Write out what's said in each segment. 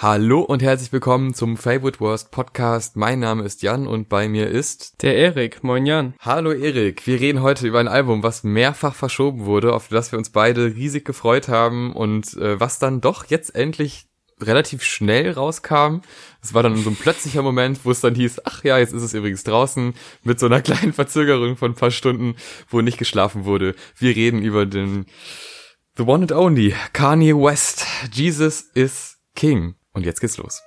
Hallo und herzlich willkommen zum Favorite Worst Podcast. Mein Name ist Jan und bei mir ist der Erik. Moin Jan. Hallo Erik. Wir reden heute über ein Album, was mehrfach verschoben wurde, auf das wir uns beide riesig gefreut haben und äh, was dann doch jetzt endlich relativ schnell rauskam. Es war dann so ein plötzlicher Moment, wo es dann hieß, ach ja, jetzt ist es übrigens draußen, mit so einer kleinen Verzögerung von ein paar Stunden, wo nicht geschlafen wurde. Wir reden über den The One and Only, Kanye West. Jesus is King. Und jetzt geht's los.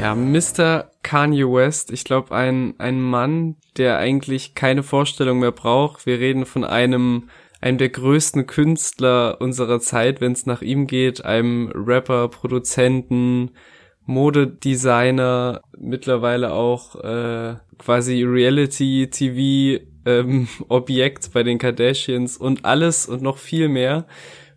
Ja, Mr. Kanye West, ich glaube, ein, ein Mann, der eigentlich keine Vorstellung mehr braucht. Wir reden von einem, einem der größten Künstler unserer Zeit, wenn es nach ihm geht, einem Rapper, Produzenten, Modedesigner, mittlerweile auch äh, quasi Reality-TV ähm, Objekt bei den Kardashians und alles und noch viel mehr.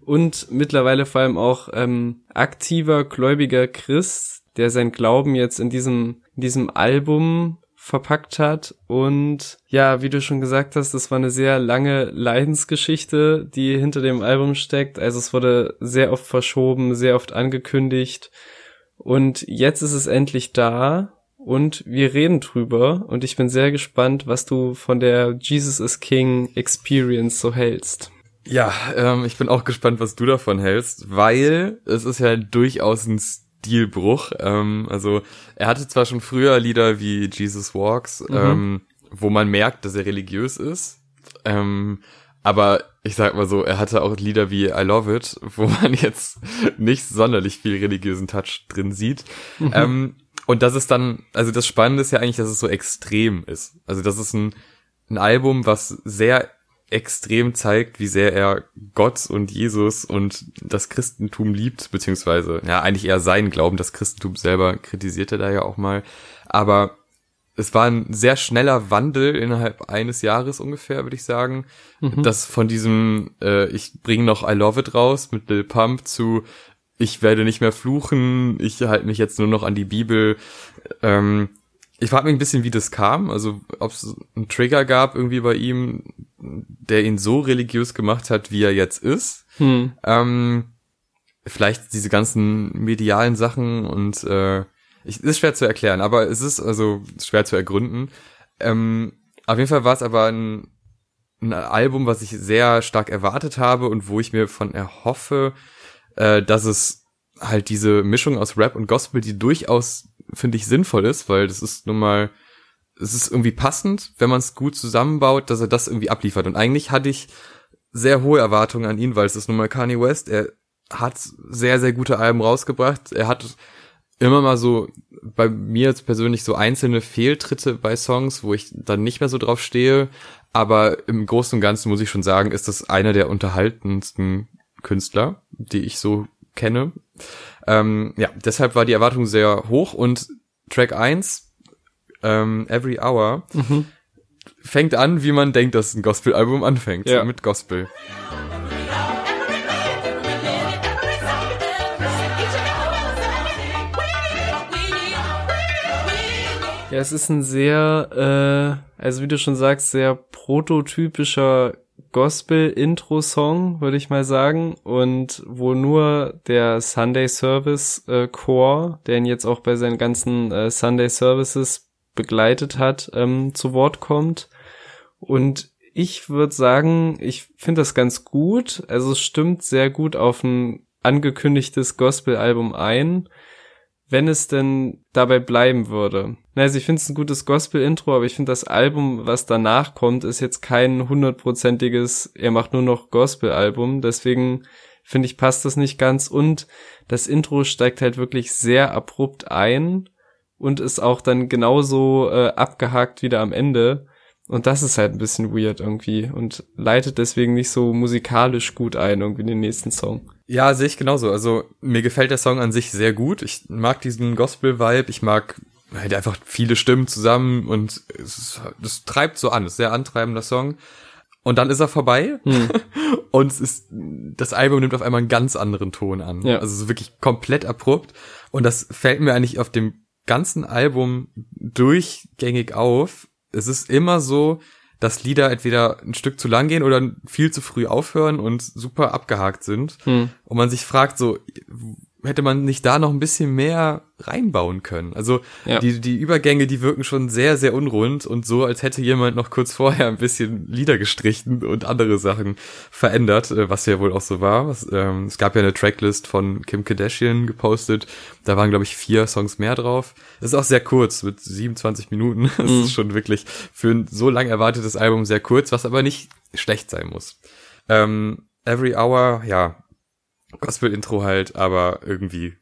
Und mittlerweile vor allem auch ähm, aktiver, gläubiger Christ, der sein Glauben jetzt in diesem, in diesem Album verpackt hat. Und ja, wie du schon gesagt hast, das war eine sehr lange Leidensgeschichte, die hinter dem Album steckt. Also es wurde sehr oft verschoben, sehr oft angekündigt. Und jetzt ist es endlich da und wir reden drüber und ich bin sehr gespannt, was du von der Jesus is King Experience so hältst. Ja, ähm, ich bin auch gespannt, was du davon hältst, weil es ist ja durchaus ein Stilbruch. Ähm, also er hatte zwar schon früher Lieder wie Jesus Walks, mhm. ähm, wo man merkt, dass er religiös ist, ähm, aber ich sag mal so, er hatte auch Lieder wie I Love It, wo man jetzt nicht sonderlich viel religiösen Touch drin sieht. Mhm. Und das ist dann, also das Spannende ist ja eigentlich, dass es so extrem ist. Also das ist ein, ein Album, was sehr extrem zeigt, wie sehr er Gott und Jesus und das Christentum liebt, beziehungsweise, ja, eigentlich eher sein Glauben, das Christentum selber kritisiert er da ja auch mal. Aber es war ein sehr schneller Wandel innerhalb eines Jahres ungefähr, würde ich sagen. Mhm. Das von diesem, äh, ich bringe noch I Love It raus mit Lil Pump zu ich werde nicht mehr fluchen, ich halte mich jetzt nur noch an die Bibel. Ähm, ich frage mich ein bisschen, wie das kam, also ob es einen Trigger gab irgendwie bei ihm, der ihn so religiös gemacht hat, wie er jetzt ist. Hm. Ähm, vielleicht diese ganzen medialen Sachen und äh, ich, ist schwer zu erklären, aber es ist also schwer zu ergründen. Ähm, auf jeden Fall war es aber ein, ein Album, was ich sehr stark erwartet habe und wo ich mir von erhoffe, äh, dass es halt diese Mischung aus Rap und Gospel, die durchaus, finde ich, sinnvoll ist, weil das ist nun mal, es ist irgendwie passend, wenn man es gut zusammenbaut, dass er das irgendwie abliefert. Und eigentlich hatte ich sehr hohe Erwartungen an ihn, weil es ist nun mal Kanye West. Er hat sehr, sehr gute Alben rausgebracht. Er hat immer mal so bei mir jetzt persönlich so einzelne Fehltritte bei Songs, wo ich dann nicht mehr so drauf stehe. Aber im Großen und Ganzen muss ich schon sagen, ist das einer der unterhaltendsten Künstler, die ich so kenne. Ähm, ja, deshalb war die Erwartung sehr hoch und Track 1, ähm, Every Hour, mhm. fängt an, wie man denkt, dass ein Gospel-Album anfängt, ja. mit Gospel. Ja, es ist ein sehr, äh, also wie du schon sagst, sehr prototypischer Gospel-Intro-Song, würde ich mal sagen, und wo nur der Sunday Service äh, Chor, der ihn jetzt auch bei seinen ganzen äh, Sunday Services begleitet hat, ähm, zu Wort kommt. Und ich würde sagen, ich finde das ganz gut. Also es stimmt sehr gut auf ein angekündigtes Gospel-Album ein wenn es denn dabei bleiben würde. Also ich finde es ein gutes Gospel-Intro, aber ich finde das Album, was danach kommt, ist jetzt kein hundertprozentiges, er macht nur noch Gospel-Album, deswegen finde ich, passt das nicht ganz und das Intro steigt halt wirklich sehr abrupt ein und ist auch dann genauso äh, abgehakt wieder am Ende. Und das ist halt ein bisschen weird irgendwie und leitet deswegen nicht so musikalisch gut ein, irgendwie in den nächsten Song. Ja, sehe ich genauso. Also mir gefällt der Song an sich sehr gut. Ich mag diesen Gospel-Vibe. Ich mag halt einfach viele Stimmen zusammen und es, es treibt so an. Es ist sehr antreibender Song. Und dann ist er vorbei hm. und es ist, das Album nimmt auf einmal einen ganz anderen Ton an. Ja. Also so wirklich komplett abrupt. Und das fällt mir eigentlich auf dem ganzen Album durchgängig auf. Es ist immer so, dass Lieder entweder ein Stück zu lang gehen oder viel zu früh aufhören und super abgehakt sind. Hm. Und man sich fragt so, hätte man nicht da noch ein bisschen mehr reinbauen können. Also ja. die, die Übergänge, die wirken schon sehr, sehr unrund und so, als hätte jemand noch kurz vorher ein bisschen Lieder gestrichen und andere Sachen verändert, äh, was ja wohl auch so war. Was, ähm, es gab ja eine Tracklist von Kim Kardashian gepostet. Da waren, glaube ich, vier Songs mehr drauf. Das ist auch sehr kurz, mit 27 Minuten. Das mhm. ist schon wirklich für ein so lang erwartetes Album sehr kurz, was aber nicht schlecht sein muss. Ähm, Every Hour, ja, Gospel-Intro halt, aber irgendwie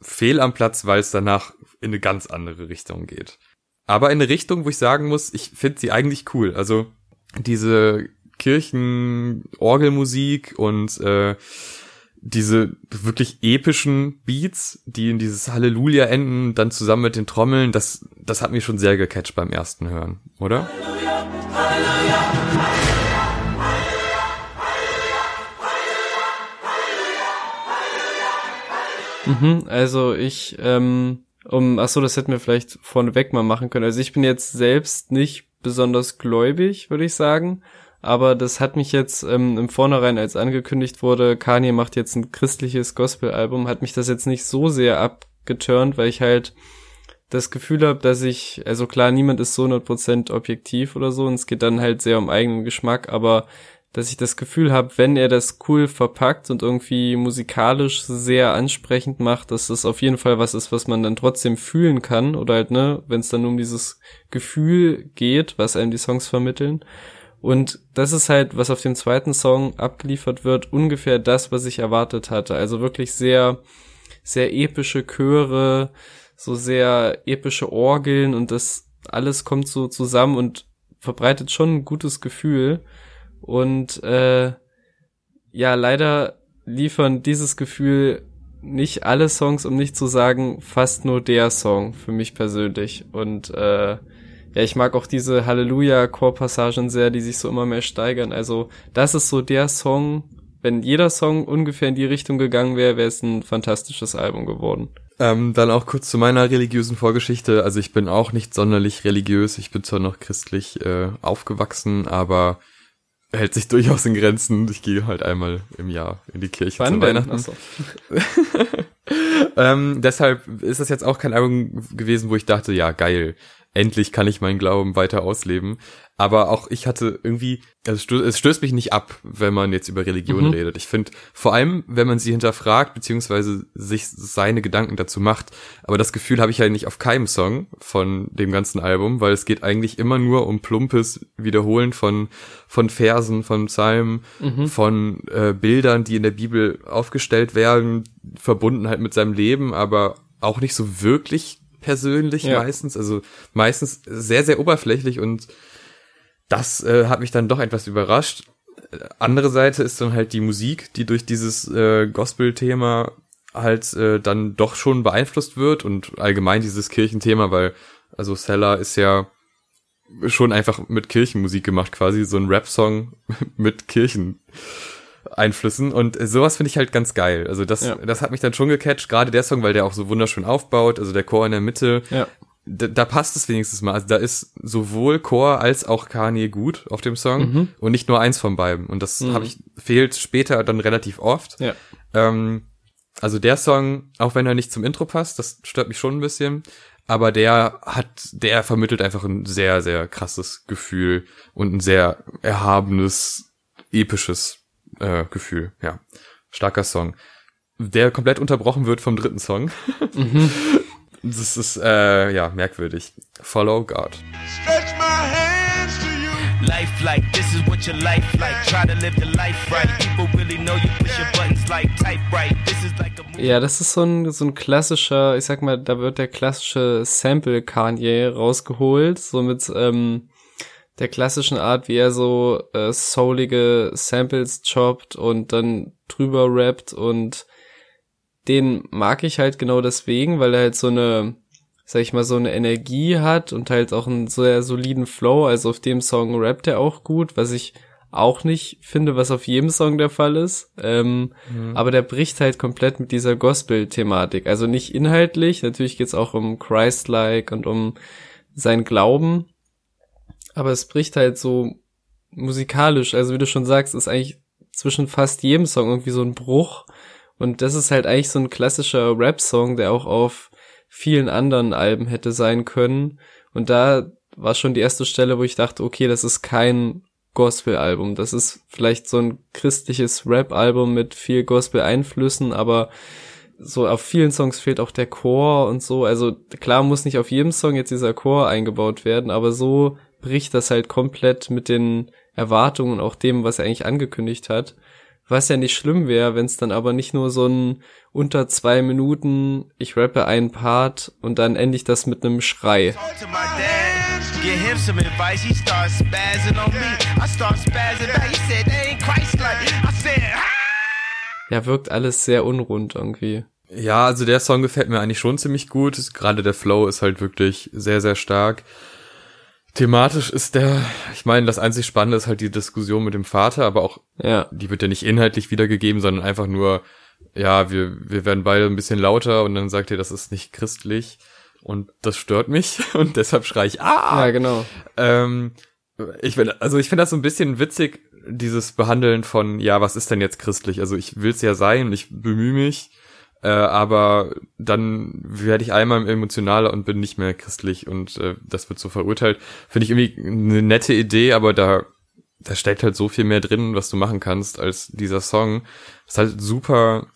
fehl am Platz, weil es danach in eine ganz andere Richtung geht. Aber in eine Richtung, wo ich sagen muss, ich finde sie eigentlich cool. Also diese Kirchen-Orgelmusik und äh, diese wirklich epischen Beats, die in dieses Halleluja enden, dann zusammen mit den Trommeln, das, das hat mich schon sehr gecatcht beim ersten Hören, oder? Halleluja, Halleluja. Mhm, also ich, ähm, um, ach so, das hätten wir vielleicht vorneweg mal machen können. Also ich bin jetzt selbst nicht besonders gläubig, würde ich sagen. Aber das hat mich jetzt ähm, im Vornherein, als angekündigt wurde, Kanye macht jetzt ein christliches Gospel-Album, hat mich das jetzt nicht so sehr abgeturnt, weil ich halt das Gefühl habe, dass ich, also klar, niemand ist so 100% objektiv oder so und es geht dann halt sehr um eigenen Geschmack, aber dass ich das Gefühl habe, wenn er das cool verpackt und irgendwie musikalisch sehr ansprechend macht, dass das auf jeden Fall was ist, was man dann trotzdem fühlen kann oder halt, ne, wenn es dann um dieses Gefühl geht, was einem die Songs vermitteln. Und das ist halt, was auf dem zweiten Song abgeliefert wird, ungefähr das, was ich erwartet hatte. Also wirklich sehr, sehr epische Chöre, so sehr epische Orgeln und das alles kommt so zusammen und verbreitet schon ein gutes Gefühl. Und äh, ja, leider liefern dieses Gefühl nicht alle Songs, um nicht zu sagen, fast nur der Song für mich persönlich. Und äh, ja, ich mag auch diese Halleluja-Chor-Passagen sehr, die sich so immer mehr steigern. Also das ist so der Song, wenn jeder Song ungefähr in die Richtung gegangen wäre, wäre es ein fantastisches Album geworden. Ähm, dann auch kurz zu meiner religiösen Vorgeschichte. Also ich bin auch nicht sonderlich religiös. Ich bin zwar noch christlich äh, aufgewachsen, aber hält sich durchaus in Grenzen. Ich gehe halt einmal im Jahr in die Kirche Wann zu Weihnachten. So. ähm, deshalb ist das jetzt auch kein Album gewesen, wo ich dachte, ja geil, endlich kann ich meinen Glauben weiter ausleben. Aber auch ich hatte irgendwie, also es stößt mich nicht ab, wenn man jetzt über Religion mhm. redet. Ich finde, vor allem, wenn man sie hinterfragt, beziehungsweise sich seine Gedanken dazu macht. Aber das Gefühl habe ich ja halt nicht auf keinem Song von dem ganzen Album, weil es geht eigentlich immer nur um plumpes Wiederholen von, von Versen, von Psalmen, mhm. von äh, Bildern, die in der Bibel aufgestellt werden, verbunden halt mit seinem Leben, aber auch nicht so wirklich persönlich ja. meistens. Also meistens sehr, sehr oberflächlich und das äh, hat mich dann doch etwas überrascht. Andere Seite ist dann halt die Musik, die durch dieses äh, Gospel-Thema halt äh, dann doch schon beeinflusst wird und allgemein dieses Kirchenthema, weil also Seller ist ja schon einfach mit Kirchenmusik gemacht, quasi so ein Rap-Song mit Kircheneinflüssen und sowas finde ich halt ganz geil. Also das, ja. das hat mich dann schon gecatcht, gerade der Song, weil der auch so wunderschön aufbaut, also der Chor in der Mitte, ja da, da passt es wenigstens mal. Also da ist sowohl Chor als auch Kanye gut auf dem Song mhm. und nicht nur eins von beiden. Und das mhm. habe ich fehlt später dann relativ oft. Ja. Ähm, also der Song, auch wenn er nicht zum Intro passt, das stört mich schon ein bisschen. Aber der hat, der vermittelt einfach ein sehr, sehr krasses Gefühl und ein sehr erhabenes, episches äh, Gefühl. Ja, starker Song der komplett unterbrochen wird vom dritten Song. Mhm. Das ist, äh, ja, merkwürdig. Follow God. Stretch my hands to you. Life like, this is what your life like. Try to live the life right. People really know you push your buttons like type right. This is like a Ja, das ist so ein, so ein klassischer, ich sag mal, da wird der klassische Sample Kanye rausgeholt, so mit, ähm, der klassischen Art, wie er so äh, soulige Samples choppt und dann drüber rappt und den mag ich halt genau deswegen, weil er halt so eine, sag ich mal, so eine Energie hat und halt auch einen sehr soliden Flow. Also auf dem Song rappt er auch gut, was ich auch nicht finde, was auf jedem Song der Fall ist. Ähm, mhm. Aber der bricht halt komplett mit dieser Gospel-Thematik. Also nicht inhaltlich, natürlich geht's auch um Christ-like und um sein Glauben. Aber es bricht halt so musikalisch, also wie du schon sagst, ist eigentlich zwischen fast jedem Song irgendwie so ein Bruch. Und das ist halt eigentlich so ein klassischer Rap-Song, der auch auf vielen anderen Alben hätte sein können. Und da war schon die erste Stelle, wo ich dachte, okay, das ist kein Gospel-Album. Das ist vielleicht so ein christliches Rap-Album mit viel Gospel-Einflüssen, aber so auf vielen Songs fehlt auch der Chor und so. Also klar muss nicht auf jedem Song jetzt dieser Chor eingebaut werden, aber so bricht das halt komplett mit den Erwartungen und auch dem, was er eigentlich angekündigt hat. Was ja nicht schlimm wäre, wenn es dann aber nicht nur so ein unter zwei Minuten, ich rappe einen Part und dann ende ich das mit einem Schrei. Ja, wirkt alles sehr unrund irgendwie. Ja, also der Song gefällt mir eigentlich schon ziemlich gut. Gerade der Flow ist halt wirklich sehr, sehr stark. Thematisch ist der, ich meine, das einzig Spannende ist halt die Diskussion mit dem Vater, aber auch, ja. die wird ja nicht inhaltlich wiedergegeben, sondern einfach nur, ja, wir, wir werden beide ein bisschen lauter und dann sagt er, das ist nicht christlich und das stört mich und deshalb schreie ich, ah! Ja, genau. Ähm, ich finde, also ich finde das so ein bisschen witzig, dieses Behandeln von, ja, was ist denn jetzt christlich? Also ich will's ja sein, ich bemühe mich, äh, aber dann werde ich einmal emotionaler und bin nicht mehr christlich und äh, das wird so verurteilt. Finde ich irgendwie eine nette Idee, aber da da steckt halt so viel mehr drin, was du machen kannst als dieser Song. Das ist halt super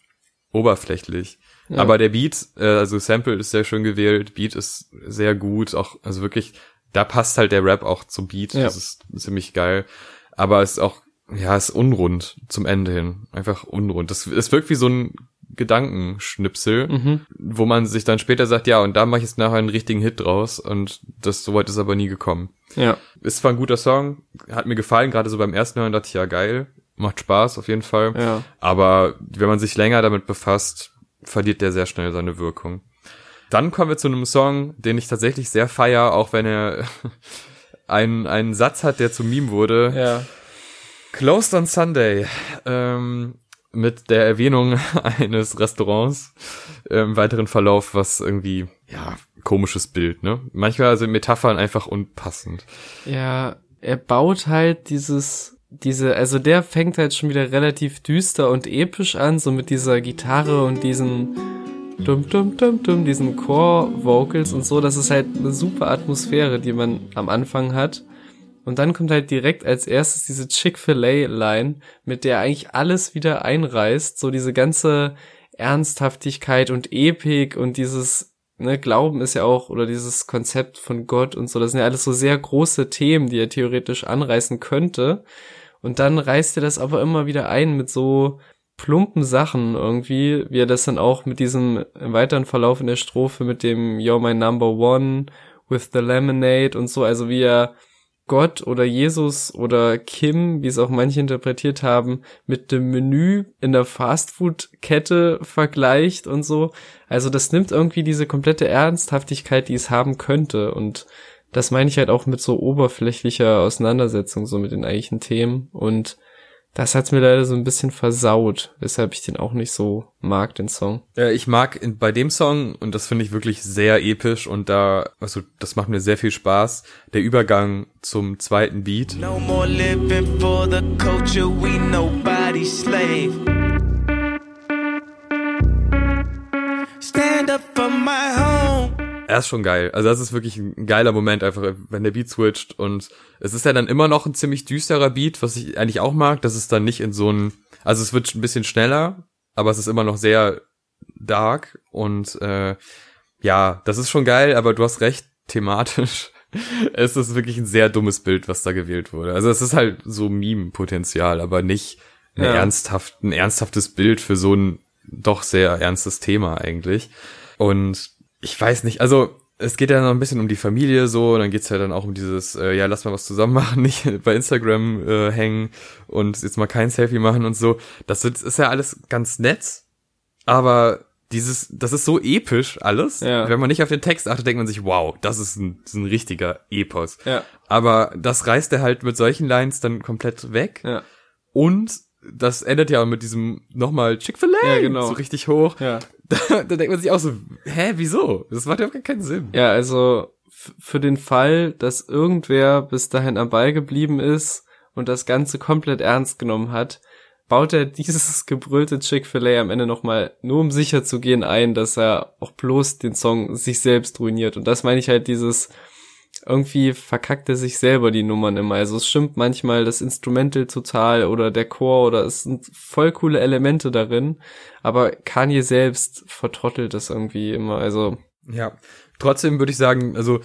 oberflächlich. Ja. Aber der Beat, äh, also Sample ist sehr schön gewählt, Beat ist sehr gut, auch also wirklich, da passt halt der Rap auch zum Beat. Ja. Das ist ziemlich geil. Aber es ist auch ja, ist unrund zum Ende hin. Einfach unrund. Das, es wirkt wie so ein Gedankenschnipsel, mhm. wo man sich dann später sagt, ja, und da mache ich jetzt nachher einen richtigen Hit draus und das so weit ist aber nie gekommen. Ja. Ist zwar ein guter Song, hat mir gefallen, gerade so beim ersten Hören dachte ich, ja, geil, macht Spaß auf jeden Fall. Ja. Aber wenn man sich länger damit befasst, verliert der sehr schnell seine Wirkung. Dann kommen wir zu einem Song, den ich tatsächlich sehr feier, auch wenn er einen, einen Satz hat, der zum Meme wurde. Ja. Closed on Sunday. Ähm, mit der Erwähnung eines Restaurants im weiteren Verlauf, was irgendwie, ja, komisches Bild, ne? Manchmal sind Metaphern einfach unpassend. Ja, er baut halt dieses, diese, also der fängt halt schon wieder relativ düster und episch an, so mit dieser Gitarre und diesen dum dum dum dum, diesen Core-Vocals und so. Das ist halt eine super Atmosphäre, die man am Anfang hat. Und dann kommt halt direkt als erstes diese Chick-fil-A-Line, mit der eigentlich alles wieder einreißt. So diese ganze Ernsthaftigkeit und Epik und dieses, ne, Glauben ist ja auch, oder dieses Konzept von Gott und so, das sind ja alles so sehr große Themen, die er theoretisch anreißen könnte. Und dann reißt er das aber immer wieder ein mit so plumpen Sachen irgendwie, wie er das dann auch mit diesem weiteren Verlauf in der Strophe mit dem You're my number one with the lemonade und so, also wie er Gott oder Jesus oder Kim, wie es auch manche interpretiert haben, mit dem Menü in der Fastfood-Kette vergleicht und so. Also das nimmt irgendwie diese komplette Ernsthaftigkeit, die es haben könnte. Und das meine ich halt auch mit so oberflächlicher Auseinandersetzung, so mit den eigentlichen Themen. Und das hat's mir leider so ein bisschen versaut, weshalb ich den auch nicht so mag, den Song. Ja, ich mag in, bei dem Song, und das finde ich wirklich sehr episch und da, also das macht mir sehr viel Spaß, der Übergang zum zweiten Beat. No more living for the culture, we nobody's slave. Stand up for my home er ist schon geil. Also das ist wirklich ein geiler Moment, einfach wenn der Beat switcht und es ist ja dann immer noch ein ziemlich düsterer Beat, was ich eigentlich auch mag, dass es dann nicht in so ein, also es wird ein bisschen schneller, aber es ist immer noch sehr dark und äh, ja, das ist schon geil, aber du hast recht, thematisch. es ist wirklich ein sehr dummes Bild, was da gewählt wurde. Also es ist halt so Meme-Potenzial, aber nicht ein, ja. ernsthaft, ein ernsthaftes Bild für so ein doch sehr ernstes Thema eigentlich. Und ich weiß nicht, also es geht ja noch ein bisschen um die Familie so, und dann geht's ja dann auch um dieses, äh, ja, lass mal was zusammen machen, nicht bei Instagram äh, hängen und jetzt mal kein Selfie machen und so. Das ist ja alles ganz nett, aber dieses, das ist so episch alles. Ja. Wenn man nicht auf den Text achtet, denkt man sich, wow, das ist ein, das ist ein richtiger Epos. Ja. Aber das reißt er halt mit solchen Lines dann komplett weg. Ja. Und das endet ja mit diesem nochmal Chick-fil-A ja, genau. so richtig hoch. Ja. Da, da denkt man sich auch so, hä, wieso? Das macht ja keinen Sinn. Ja, also für den Fall, dass irgendwer bis dahin am Ball geblieben ist und das Ganze komplett ernst genommen hat, baut er dieses gebrüllte Chick-fil-A am Ende nochmal, nur um sicher zu gehen, ein, dass er auch bloß den Song sich selbst ruiniert. Und das meine ich halt dieses, irgendwie verkackt er sich selber die Nummern immer. Also es stimmt manchmal das Instrumental total oder der Chor oder es sind voll coole Elemente darin, aber Kanye selbst vertrottelt das irgendwie immer. Also ja, trotzdem würde ich sagen, also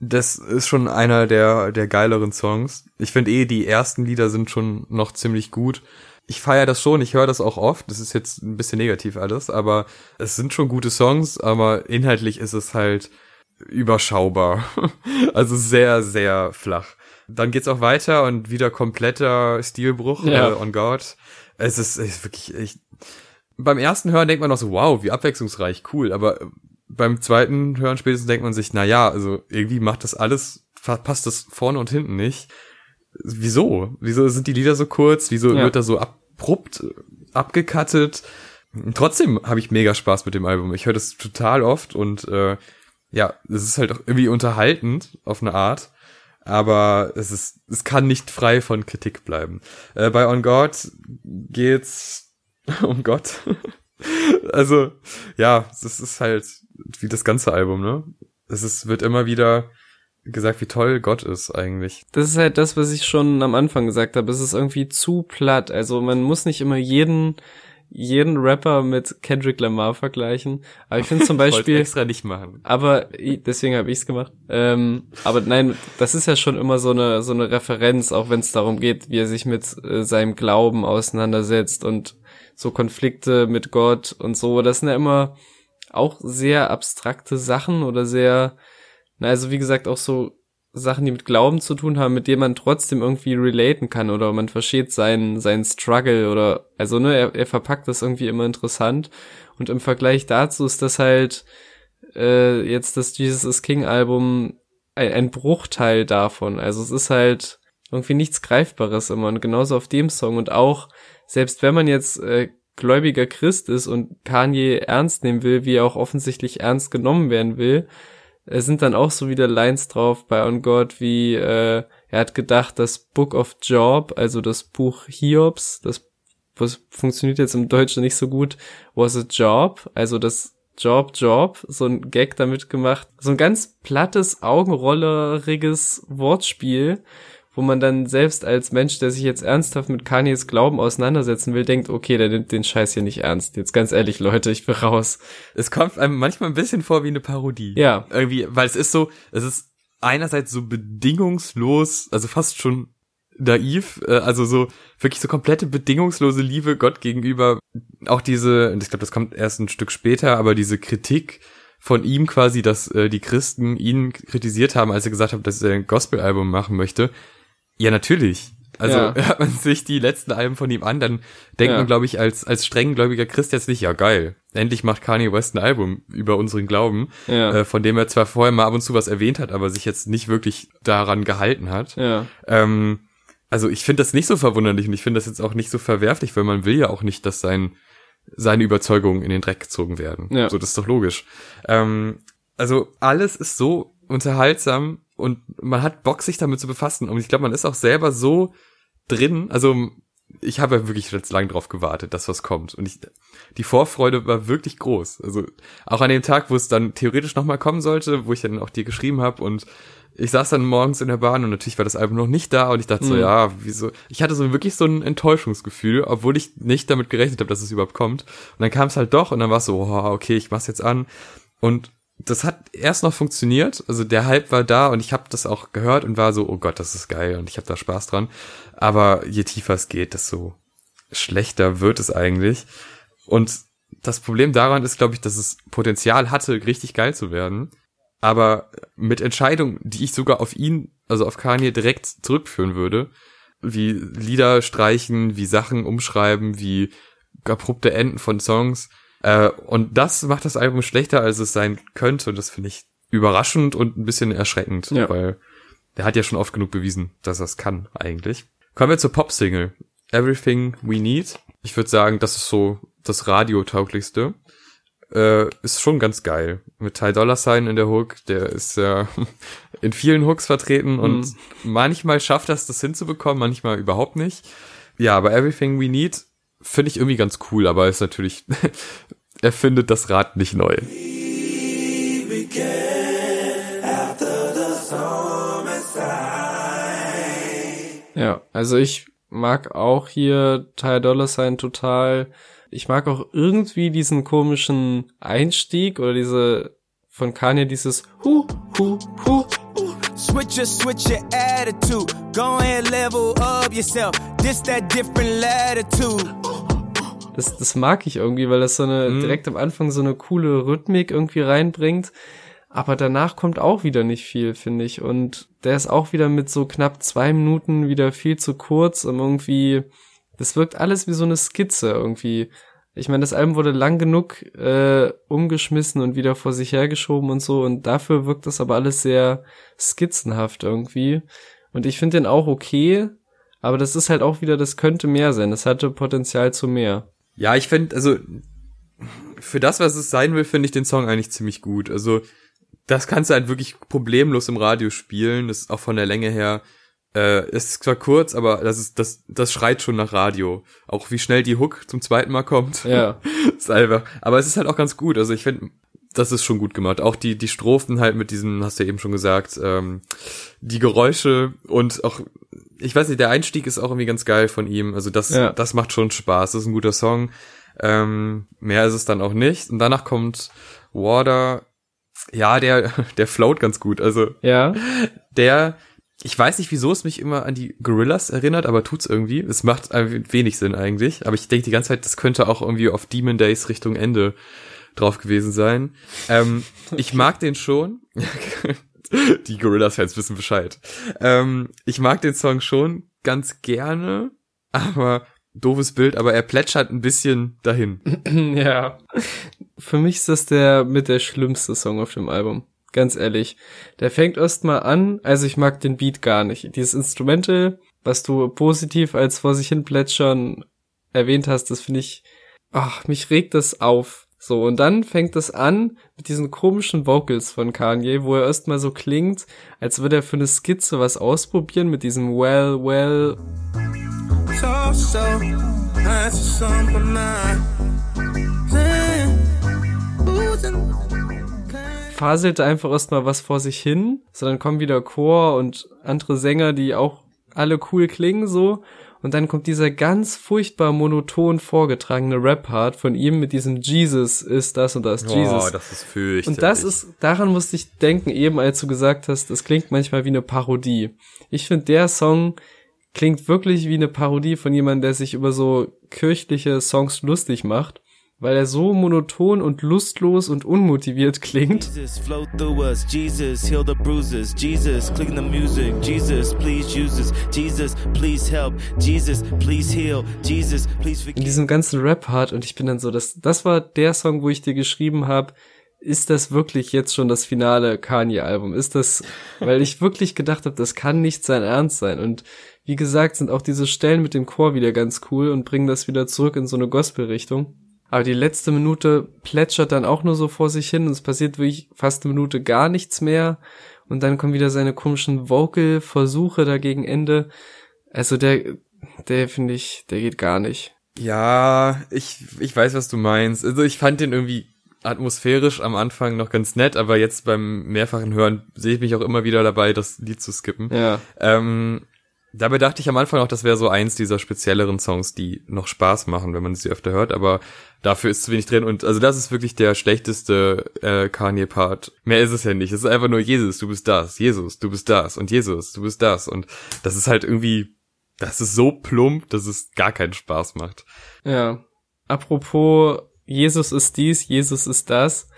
das ist schon einer der der geileren Songs. Ich finde eh die ersten Lieder sind schon noch ziemlich gut. Ich feiere das schon, ich höre das auch oft. Das ist jetzt ein bisschen negativ alles, aber es sind schon gute Songs, aber inhaltlich ist es halt überschaubar. also sehr, sehr flach. Dann geht's auch weiter und wieder kompletter Stilbruch ja. äh, on God. Es ist, ist wirklich, ich, beim ersten Hören denkt man noch so, wow, wie abwechslungsreich, cool, aber beim zweiten Hören spätestens denkt man sich, na ja, also irgendwie macht das alles, passt das vorne und hinten nicht. Wieso? Wieso sind die Lieder so kurz? Wieso ja. wird da so abrupt abgekattet? Trotzdem habe ich mega Spaß mit dem Album. Ich höre das total oft und äh, ja, es ist halt auch irgendwie unterhaltend auf eine Art, aber es ist, es kann nicht frei von Kritik bleiben. Äh, bei On God geht's um Gott. also, ja, es ist halt wie das ganze Album, ne? Es ist, wird immer wieder gesagt, wie toll Gott ist eigentlich. Das ist halt das, was ich schon am Anfang gesagt habe. Es ist irgendwie zu platt. Also man muss nicht immer jeden jeden Rapper mit Kendrick Lamar vergleichen. Aber ich finde zum Beispiel. extra nicht machen. Aber deswegen habe ich's gemacht. Ähm, aber nein, das ist ja schon immer so eine so eine Referenz, auch wenn es darum geht, wie er sich mit äh, seinem Glauben auseinandersetzt und so Konflikte mit Gott und so. Das sind ja immer auch sehr abstrakte Sachen oder sehr, na also wie gesagt auch so Sachen, die mit Glauben zu tun haben, mit denen man trotzdem irgendwie relaten kann oder man versteht seinen, seinen Struggle oder, also ne, er, er verpackt das irgendwie immer interessant. Und im Vergleich dazu ist das halt äh, jetzt das Jesus is King Album ein, ein Bruchteil davon, also es ist halt irgendwie nichts Greifbares immer. Und genauso auf dem Song. Und auch, selbst wenn man jetzt äh, gläubiger Christ ist und Kanye ernst nehmen will, wie er auch offensichtlich ernst genommen werden will, es sind dann auch so wieder Lines drauf bei On God, wie äh, er hat gedacht, das Book of Job, also das Buch Hiobs, das was funktioniert jetzt im Deutschen nicht so gut, was a job, also das Job, Job, so ein Gag damit gemacht. So ein ganz plattes, augenrolleriges Wortspiel, wo man dann selbst als Mensch, der sich jetzt ernsthaft mit Kanyes Glauben auseinandersetzen will, denkt, okay, der nimmt den Scheiß hier nicht ernst. Jetzt ganz ehrlich, Leute, ich bin raus. Es kommt einem manchmal ein bisschen vor wie eine Parodie. Ja. Irgendwie, weil es ist so, es ist einerseits so bedingungslos, also fast schon naiv, äh, also so wirklich so komplette bedingungslose Liebe Gott gegenüber. Auch diese, und ich glaube, das kommt erst ein Stück später, aber diese Kritik von ihm quasi, dass äh, die Christen ihn kritisiert haben, als er gesagt hat, dass er ein Gospel-Album machen möchte. Ja, natürlich. Also ja. hört man sich die letzten Alben von ihm an, dann denkt ja. man, glaube ich, als, als strenggläubiger Christ jetzt nicht, ja geil, endlich macht Kanye West ein Album über unseren Glauben, ja. äh, von dem er zwar vorher mal ab und zu was erwähnt hat, aber sich jetzt nicht wirklich daran gehalten hat. Ja. Ähm, also ich finde das nicht so verwunderlich und ich finde das jetzt auch nicht so verwerflich, weil man will ja auch nicht, dass sein, seine Überzeugungen in den Dreck gezogen werden. Ja. So, das ist doch logisch. Ähm, also alles ist so unterhaltsam und man hat Bock, sich damit zu befassen. Und ich glaube, man ist auch selber so drin. Also ich habe ja wirklich jetzt lang drauf gewartet, dass was kommt. Und ich, die Vorfreude war wirklich groß. Also auch an dem Tag, wo es dann theoretisch nochmal kommen sollte, wo ich dann auch dir geschrieben habe und ich saß dann morgens in der Bahn und natürlich war das Album noch nicht da und ich dachte mhm. so, ja, wieso? Ich hatte so wirklich so ein Enttäuschungsgefühl, obwohl ich nicht damit gerechnet habe, dass es überhaupt kommt. Und dann kam es halt doch und dann war es so, oh, okay, ich mach's jetzt an. Und das hat erst noch funktioniert. Also der Hype war da und ich habe das auch gehört und war so, oh Gott, das ist geil und ich habe da Spaß dran. Aber je tiefer es geht, desto schlechter wird es eigentlich. Und das Problem daran ist, glaube ich, dass es Potenzial hatte, richtig geil zu werden. Aber mit Entscheidungen, die ich sogar auf ihn, also auf Kanye direkt zurückführen würde, wie Lieder streichen, wie Sachen umschreiben, wie abrupte Enden von Songs, äh, und das macht das Album schlechter, als es sein könnte. Und das finde ich überraschend und ein bisschen erschreckend, ja. weil der hat ja schon oft genug bewiesen, dass er es kann, eigentlich. Kommen wir zur Pop-Single. Everything We Need. Ich würde sagen, das ist so das radiotauglichste. Äh, ist schon ganz geil. Mit Ty Dollar Sign in der Hook, der ist ja, in vielen Hooks vertreten und mhm. manchmal schafft das, das hinzubekommen, manchmal überhaupt nicht. Ja, aber Everything We Need finde ich irgendwie ganz cool, aber ist natürlich, er findet das Rad nicht neu. Ja, also ich mag auch hier Ty Dollar Sign total. Ich mag auch irgendwie diesen komischen Einstieg oder diese von Kanye dieses Hu, Hu, Hu. Switch your, switch your attitude. Go ahead, level up yourself. This that different latitude. Das, das mag ich irgendwie, weil das so eine, mhm. direkt am Anfang so eine coole Rhythmik irgendwie reinbringt. Aber danach kommt auch wieder nicht viel, finde ich. Und der ist auch wieder mit so knapp zwei Minuten wieder viel zu kurz und irgendwie, das wirkt alles wie so eine Skizze irgendwie. Ich meine, das Album wurde lang genug äh, umgeschmissen und wieder vor sich hergeschoben und so und dafür wirkt das aber alles sehr skizzenhaft irgendwie. Und ich finde den auch okay, aber das ist halt auch wieder, das könnte mehr sein. Das hatte Potenzial zu mehr. Ja, ich finde, also für das, was es sein will, finde ich den Song eigentlich ziemlich gut. Also das kannst du halt wirklich problemlos im Radio spielen. Das ist auch von der Länge her. Äh, ist zwar kurz, aber das ist das das schreit schon nach Radio. Auch wie schnell die Hook zum zweiten Mal kommt. Ja. ist einfach. Aber es ist halt auch ganz gut. Also ich finde, das ist schon gut gemacht. Auch die die Strophen halt mit diesen, hast du ja eben schon gesagt, ähm, die Geräusche und auch ich weiß nicht, der Einstieg ist auch irgendwie ganz geil von ihm. Also das ja. das macht schon Spaß. Das ist ein guter Song. Ähm, mehr ist es dann auch nicht. Und danach kommt Water ja, der, der float ganz gut. Also, ja. der, ich weiß nicht, wieso es mich immer an die Gorillas erinnert, aber tut's irgendwie. Es macht wenig Sinn eigentlich. Aber ich denke die ganze Zeit, das könnte auch irgendwie auf Demon Days Richtung Ende drauf gewesen sein. Ähm, ich mag den schon. die Gorillas-Fans wissen Bescheid. Ähm, ich mag den Song schon ganz gerne, aber doofes Bild, aber er plätschert ein bisschen dahin. ja. Für mich ist das der mit der schlimmste Song auf dem Album. Ganz ehrlich. Der fängt erst mal an, also ich mag den Beat gar nicht. Dieses Instrumental, was du positiv als vor sich hin plätschern erwähnt hast, das finde ich, ach, mich regt das auf. So, und dann fängt es an mit diesen komischen Vocals von Kanye, wo er erstmal so klingt, als würde er für eine Skizze was ausprobieren mit diesem Well, well. So, so, faselt einfach erstmal was vor sich hin, so dann kommen wieder Chor und andere Sänger, die auch alle cool klingen so. Und dann kommt dieser ganz furchtbar monoton vorgetragene Rap-Part von ihm mit diesem Jesus ist das und das, Jesus. Oh, das ist fürchterlich. Und das ist, daran musste ich denken, eben als du gesagt hast, das klingt manchmal wie eine Parodie. Ich finde, der Song klingt wirklich wie eine Parodie von jemandem, der sich über so kirchliche Songs lustig macht weil er so monoton und lustlos und unmotiviert klingt. In diesem ganzen Rap-Part und ich bin dann so, das, das war der Song, wo ich dir geschrieben habe, ist das wirklich jetzt schon das finale Kanye-Album? Ist das, weil ich wirklich gedacht habe, das kann nicht sein Ernst sein. Und wie gesagt, sind auch diese Stellen mit dem Chor wieder ganz cool und bringen das wieder zurück in so eine Gospel-Richtung. Aber die letzte Minute plätschert dann auch nur so vor sich hin und es passiert wirklich fast eine Minute gar nichts mehr. Und dann kommen wieder seine komischen Vocal-Versuche dagegen Ende. Also der, der finde ich, der geht gar nicht. Ja, ich, ich weiß, was du meinst. Also ich fand den irgendwie atmosphärisch am Anfang noch ganz nett, aber jetzt beim mehrfachen Hören sehe ich mich auch immer wieder dabei, das Lied zu skippen. Ja. Ähm, Dabei dachte ich am Anfang auch, das wäre so eins dieser spezielleren Songs, die noch Spaß machen, wenn man sie öfter hört, aber dafür ist zu wenig drin und also das ist wirklich der schlechteste äh, Kanye-Part. Mehr ist es ja nicht. Es ist einfach nur Jesus, du bist das, Jesus, du bist das und Jesus, du bist das und das ist halt irgendwie, das ist so plump, dass es gar keinen Spaß macht. Ja. Apropos Jesus ist dies, Jesus ist das.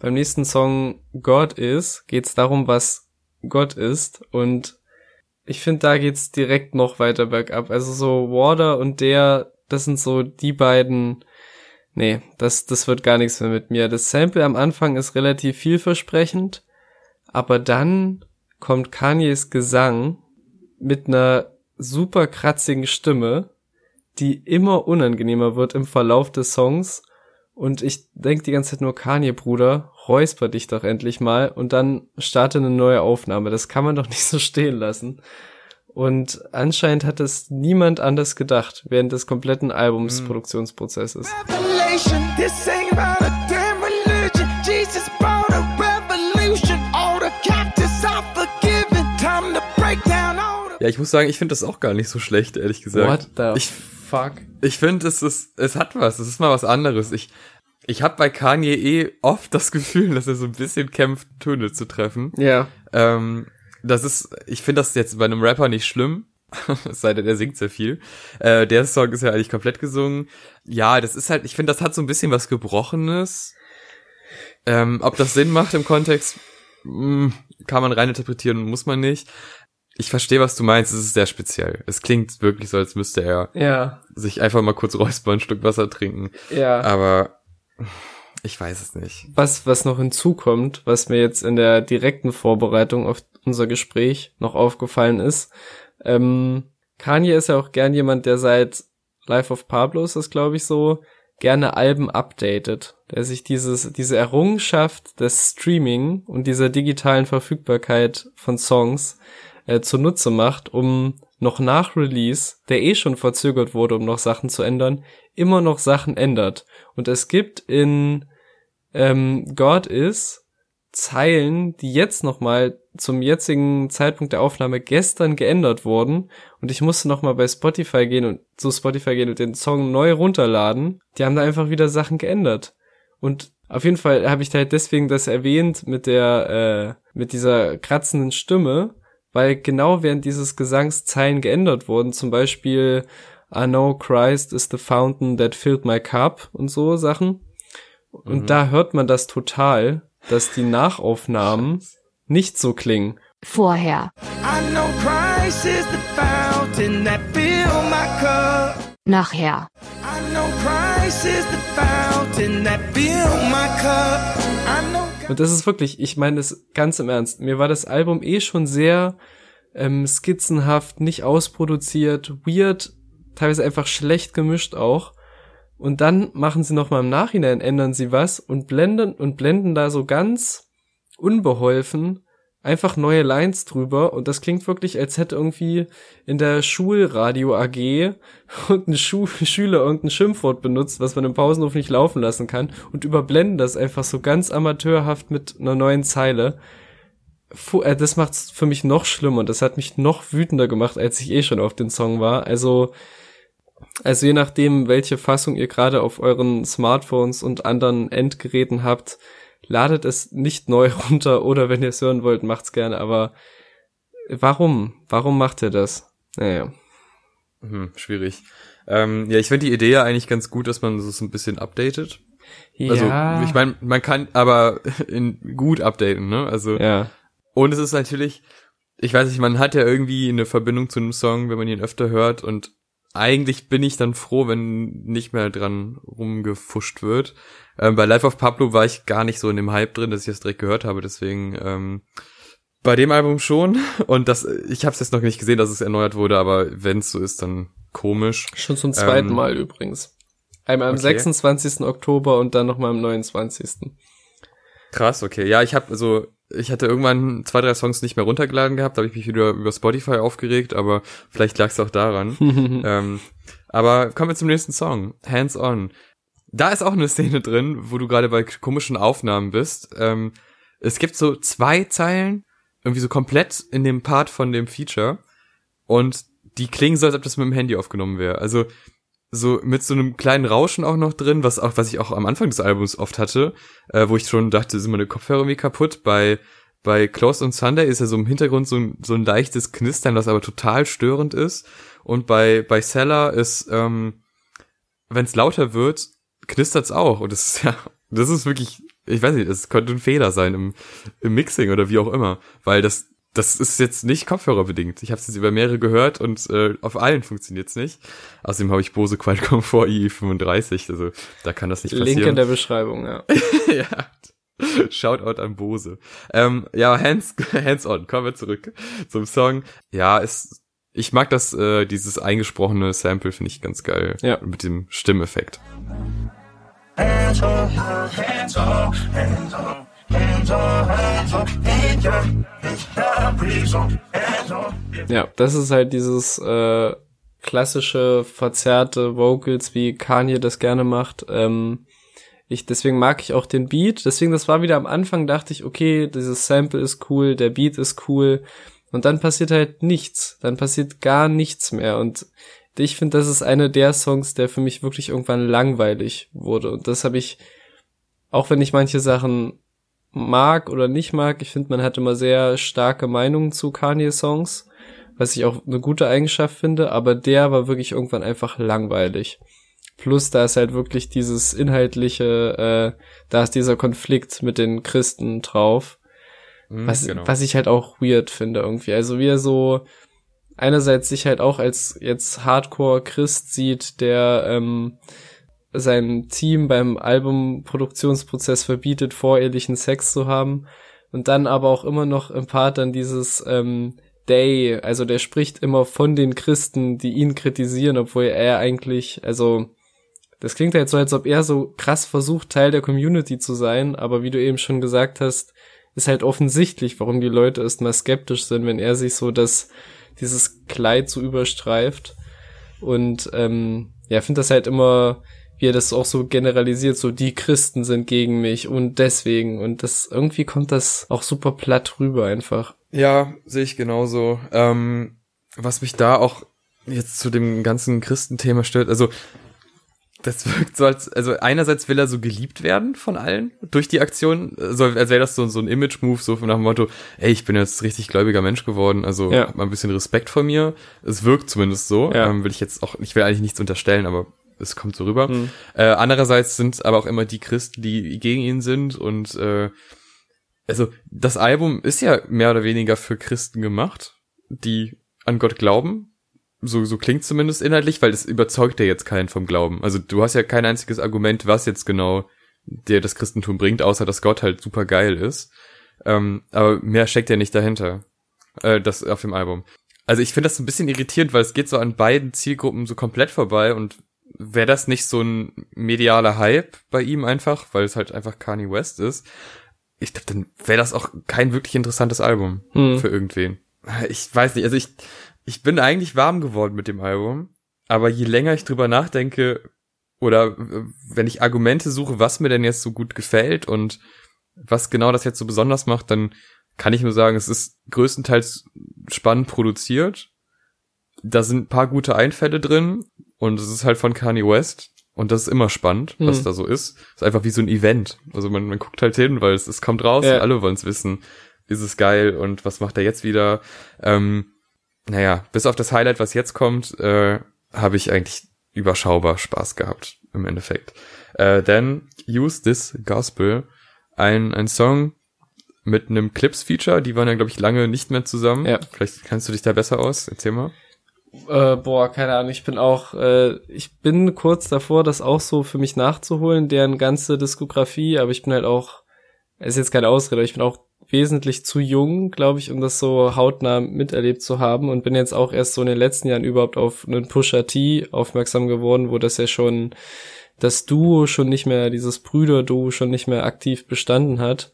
Beim nächsten Song God is geht's darum, was Gott ist und ich finde, da geht's direkt noch weiter bergab. Also so Water und der, das sind so die beiden. Nee, das, das wird gar nichts mehr mit mir. Das Sample am Anfang ist relativ vielversprechend, aber dann kommt Kanyes Gesang mit einer super kratzigen Stimme, die immer unangenehmer wird im Verlauf des Songs Und ich denk die ganze Zeit nur, Kanye, Bruder, räusper dich doch endlich mal und dann starte eine neue Aufnahme. Das kann man doch nicht so stehen lassen. Und anscheinend hat es niemand anders gedacht während des kompletten Albumsproduktionsprozesses. Revelation, this ain't Ja, ich muss sagen, ich finde das auch gar nicht so schlecht, ehrlich gesagt. What the ich, fuck? Ich finde, es ist, es hat was. Es ist mal was anderes. Ich, ich habe bei Kanye eh oft das Gefühl, dass er so ein bisschen kämpft, Töne zu treffen. Ja. Ähm, das ist, ich finde das jetzt bei einem Rapper nicht schlimm. es sei denn, er singt sehr viel. Äh, der Song ist ja eigentlich komplett gesungen. Ja, das ist halt, ich finde, das hat so ein bisschen was Gebrochenes. Ähm, ob das Sinn macht im Kontext, mh, kann man reininterpretieren, muss man nicht. Ich verstehe, was du meinst. Es ist sehr speziell. Es klingt wirklich so, als müsste er ja. sich einfach mal kurz räuspern, ein Stück Wasser trinken. Ja. Aber ich weiß es nicht. Was, was noch hinzukommt, was mir jetzt in der direkten Vorbereitung auf unser Gespräch noch aufgefallen ist, ähm, Kanye ist ja auch gern jemand, der seit Life of Pablo ist das, glaube ich, so, gerne Alben updatet, der sich dieses, diese Errungenschaft des Streaming und dieser digitalen Verfügbarkeit von Songs äh, zunutze macht, um noch nach Release, der eh schon verzögert wurde, um noch Sachen zu ändern, immer noch Sachen ändert. Und es gibt in ähm, God is Zeilen, die jetzt nochmal zum jetzigen Zeitpunkt der Aufnahme gestern geändert wurden. Und ich musste nochmal bei Spotify gehen und zu Spotify gehen und den Song neu runterladen. Die haben da einfach wieder Sachen geändert. Und auf jeden Fall habe ich da halt deswegen das erwähnt mit der, äh, mit dieser kratzenden Stimme, weil genau während dieses Gesangs Zeilen geändert wurden. Zum Beispiel I know Christ is the fountain that filled my cup und so Sachen. Und mhm. da hört man das total, dass die Nachaufnahmen nicht so klingen. Vorher. Nachher. Und das ist wirklich, ich meine das ganz im Ernst. Mir war das Album eh schon sehr ähm, skizzenhaft, nicht ausproduziert, weird, teilweise einfach schlecht gemischt auch. Und dann machen sie nochmal im Nachhinein, ändern sie was und blenden und blenden da so ganz unbeholfen einfach neue Lines drüber und das klingt wirklich, als hätte irgendwie in der Schulradio AG und ein Schu Schüler irgendein Schimpfwort benutzt, was man im Pausenhof nicht laufen lassen kann und überblenden das einfach so ganz amateurhaft mit einer neuen Zeile. Puh, äh, das macht's für mich noch schlimmer. Das hat mich noch wütender gemacht, als ich eh schon auf den Song war. Also also je nachdem, welche Fassung ihr gerade auf euren Smartphones und anderen Endgeräten habt, ladet es nicht neu runter oder wenn ihr es hören wollt, macht's gerne, aber warum? Warum macht ihr das? Naja. Hm, schwierig. Ähm, ja, ich finde die Idee ja eigentlich ganz gut, dass man so ein bisschen updatet. Also, ja. Also, ich meine, man kann aber in gut updaten, ne? Also, ja. Und es ist natürlich, ich weiß nicht, man hat ja irgendwie eine Verbindung zu einem Song, wenn man ihn öfter hört und eigentlich bin ich dann froh, wenn nicht mehr dran rumgefuscht wird. Ähm, bei Life of Pablo war ich gar nicht so in dem Hype drin, dass ich das direkt gehört habe, deswegen ähm, bei dem Album schon. Und das, ich habe es jetzt noch nicht gesehen, dass es erneuert wurde, aber wenn es so ist, dann komisch. Schon zum zweiten ähm, Mal übrigens. Einmal am okay. 26. Oktober und dann nochmal am 29. Krass, okay. Ja, ich habe also ich hatte irgendwann zwei, drei Songs nicht mehr runtergeladen gehabt, da habe ich mich wieder über Spotify aufgeregt, aber vielleicht lag es auch daran. ähm, aber kommen wir zum nächsten Song, Hands On. Da ist auch eine Szene drin, wo du gerade bei komischen Aufnahmen bist. Ähm, es gibt so zwei Zeilen, irgendwie so komplett in dem Part von dem Feature und die klingen so, als ob das mit dem Handy aufgenommen wäre. Also so mit so einem kleinen Rauschen auch noch drin, was auch, was ich auch am Anfang des Albums oft hatte, äh, wo ich schon dachte, sind meine Kopfhörer irgendwie kaputt. Bei bei Close on Sunday ist ja so im Hintergrund so ein, so ein leichtes Knistern, was aber total störend ist. Und bei bei Seller ist, ähm, wenn es lauter wird, knistert's auch. Und das ist ja, das ist wirklich, ich weiß nicht, das könnte ein Fehler sein im, im Mixing oder wie auch immer, weil das das ist jetzt nicht kopfhörerbedingt. Ich habe es jetzt über mehrere gehört und äh, auf allen funktioniert's nicht. Außerdem habe ich Bose Qualcomm i35, also da kann das nicht passieren. Link in der Beschreibung, ja. ja. Shoutout an Bose. Ähm, ja, hands, hands on. Kommen wir zurück zum Song. Ja, es, ich mag das, äh, dieses eingesprochene Sample finde ich ganz geil. Ja. Mit dem Stimmeffekt. Hands up, hands up, hands up. Ja, das ist halt dieses äh, klassische verzerrte Vocals, wie Kanye das gerne macht. Ähm, ich, deswegen mag ich auch den Beat. Deswegen, das war wieder am Anfang, dachte ich, okay, dieses Sample ist cool, der Beat ist cool. Und dann passiert halt nichts. Dann passiert gar nichts mehr. Und ich finde, das ist einer der Songs, der für mich wirklich irgendwann langweilig wurde. Und das habe ich, auch wenn ich manche Sachen mag oder nicht mag, ich finde, man hat immer sehr starke Meinungen zu Kanye-Songs, was ich auch eine gute Eigenschaft finde, aber der war wirklich irgendwann einfach langweilig. Plus, da ist halt wirklich dieses inhaltliche, äh, da ist dieser Konflikt mit den Christen drauf. Mhm, was, genau. was ich halt auch weird finde irgendwie. Also wie er so einerseits sich halt auch als jetzt Hardcore-Christ sieht, der ähm, sein Team beim Albumproduktionsprozess verbietet, vorehelichen Sex zu haben. Und dann aber auch immer noch im Part dann dieses ähm, Day, also der spricht immer von den Christen, die ihn kritisieren, obwohl er eigentlich, also das klingt halt so, als ob er so krass versucht, Teil der Community zu sein, aber wie du eben schon gesagt hast, ist halt offensichtlich, warum die Leute erstmal skeptisch sind, wenn er sich so das, dieses Kleid so überstreift. Und ähm, ja, finde das halt immer, wie er das auch so generalisiert, so die Christen sind gegen mich und deswegen. Und das irgendwie kommt das auch super platt rüber einfach. Ja, sehe ich genauso. Ähm, was mich da auch jetzt zu dem ganzen Christenthema stört, also das wirkt so als, also einerseits will er so geliebt werden von allen durch die Aktion, so als wäre das so, so ein Image-Move, so nach dem Motto, ey, ich bin jetzt richtig gläubiger Mensch geworden, also ja. mal ein bisschen Respekt vor mir. Es wirkt zumindest so, ja. ähm, will ich jetzt auch, ich will eigentlich nichts unterstellen, aber es kommt so rüber. Mhm. Äh, andererseits sind aber auch immer die Christen, die gegen ihn sind und äh, also das Album ist ja mehr oder weniger für Christen gemacht, die an Gott glauben so, so klingt zumindest inhaltlich, weil es überzeugt ja jetzt keinen vom Glauben. Also du hast ja kein einziges Argument, was jetzt genau dir das Christentum bringt, außer dass Gott halt super geil ist. Ähm, aber mehr steckt ja nicht dahinter. Äh, das auf dem Album. Also ich finde das ein bisschen irritierend, weil es geht so an beiden Zielgruppen so komplett vorbei und wäre das nicht so ein medialer Hype bei ihm einfach, weil es halt einfach Kanye West ist, ich glaube, dann wäre das auch kein wirklich interessantes Album hm. für irgendwen. Ich weiß nicht, also ich, ich bin eigentlich warm geworden mit dem Album, aber je länger ich drüber nachdenke oder wenn ich Argumente suche, was mir denn jetzt so gut gefällt und was genau das jetzt so besonders macht, dann kann ich nur sagen, es ist größtenteils spannend produziert. Da sind ein paar gute Einfälle drin und es ist halt von Kanye West und das ist immer spannend, was mhm. da so ist. Es ist einfach wie so ein Event. Also man, man guckt halt hin, weil es, es kommt raus ja. und alle wollen es wissen. Ist es geil und was macht er jetzt wieder? Ähm, naja, bis auf das Highlight, was jetzt kommt, äh, habe ich eigentlich überschaubar Spaß gehabt im Endeffekt. Äh, denn Use This Gospel, ein, ein Song mit einem Clips-Feature, die waren ja, glaube ich, lange nicht mehr zusammen. Ja. Vielleicht kannst du dich da besser aus. Erzähl mal. Äh, boah, keine Ahnung. Ich bin auch, äh, ich bin kurz davor, das auch so für mich nachzuholen, deren ganze Diskografie, aber ich bin halt auch, es ist jetzt keine Ausrede, ich bin auch wesentlich zu jung, glaube ich, um das so hautnah miterlebt zu haben und bin jetzt auch erst so in den letzten Jahren überhaupt auf einen Pusher T aufmerksam geworden, wo das ja schon das Duo schon nicht mehr, dieses Brüder-Duo schon nicht mehr aktiv bestanden hat.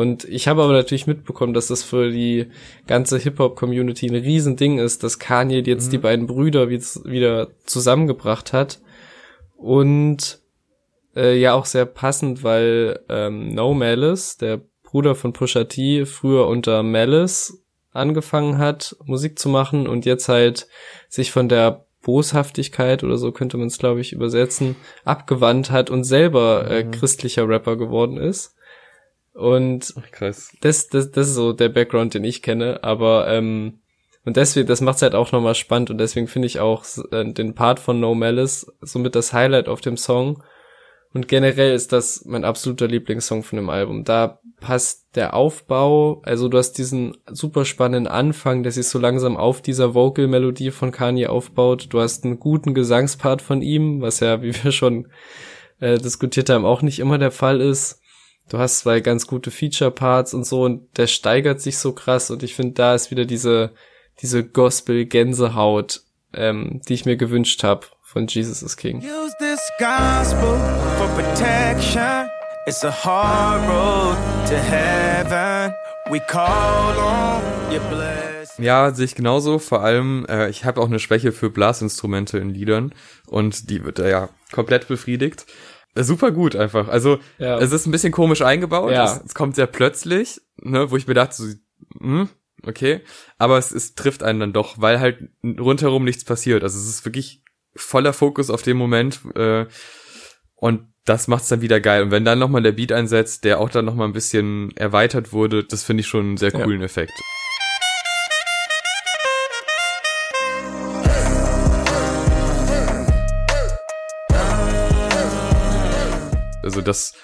Und ich habe aber natürlich mitbekommen, dass das für die ganze Hip-Hop-Community ein Riesending ist, dass Kanye jetzt mhm. die beiden Brüder wieder zusammengebracht hat. Und äh, ja auch sehr passend, weil ähm, No Malice, der Bruder von Pusha T, früher unter Malice angefangen hat, Musik zu machen und jetzt halt sich von der Boshaftigkeit oder so könnte man es, glaube ich, übersetzen, abgewandt hat und selber äh, mhm. christlicher Rapper geworden ist. Und Krass. Das, das, das ist so der Background, den ich kenne, aber ähm, und deswegen, das macht's halt auch nochmal spannend und deswegen finde ich auch äh, den Part von No Malice somit das Highlight auf dem Song. Und generell ist das mein absoluter Lieblingssong von dem Album. Da passt der Aufbau, also du hast diesen super spannenden Anfang, der sich so langsam auf dieser Vocal-Melodie von Kanye aufbaut. Du hast einen guten Gesangspart von ihm, was ja, wie wir schon äh, diskutiert haben, auch nicht immer der Fall ist. Du hast zwei ganz gute Feature-Parts und so und der steigert sich so krass und ich finde, da ist wieder diese, diese Gospel-Gänsehaut ähm, die ich mir gewünscht habe von Jesus is King. Use this gospel for protection. It's a hard road to heaven. We call on your blessing. Ja, sehe ich genauso. Vor allem, äh, ich habe auch eine Schwäche für Blasinstrumente in Liedern und die wird da ja komplett befriedigt. Äh, Super gut einfach. Also Ja. es ist ein bisschen komisch eingebaut. Ja. Es, es kommt sehr plötzlich, ne, wo ich mir dachte, so, hm, okay, aber es, es trifft einen dann doch, weil halt rundherum nichts passiert. Also es ist wirklich voller Fokus auf den Moment äh, und das macht's dann wieder geil. Und wenn dann nochmal der Beat einsetzt, der auch dann nochmal ein bisschen erweitert wurde, das finde ich schon einen sehr Ja. coolen Effekt. Also das,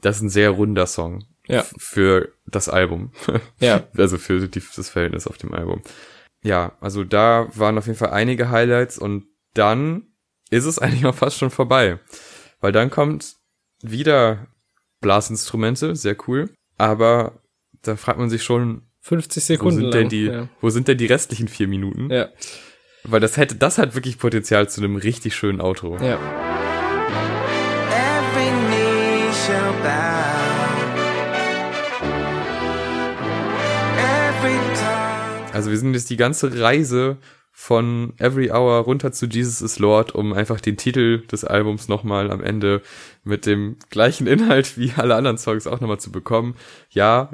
das ist ein sehr runder Song Ja. für das Album. Ja. Also für die, das Verhältnis auf dem Album. Ja, also da waren auf jeden Fall einige Highlights und dann ist es eigentlich auch fast schon vorbei. Weil dann kommt wieder Blasinstrumente, sehr cool. Aber da fragt man sich schon, 50 wo Sekunden sind denn lang. die, ja. wo sind denn die restlichen vier Minuten? ja, Weil das hätte, das hat wirklich Potenzial zu einem richtig schönen Outro. ja. Also wir sind jetzt die ganze Reise von Every Hour runter zu Jesus is Lord, um einfach den Titel des Albums nochmal am Ende mit dem gleichen Inhalt wie alle anderen Songs auch nochmal zu bekommen. Ja,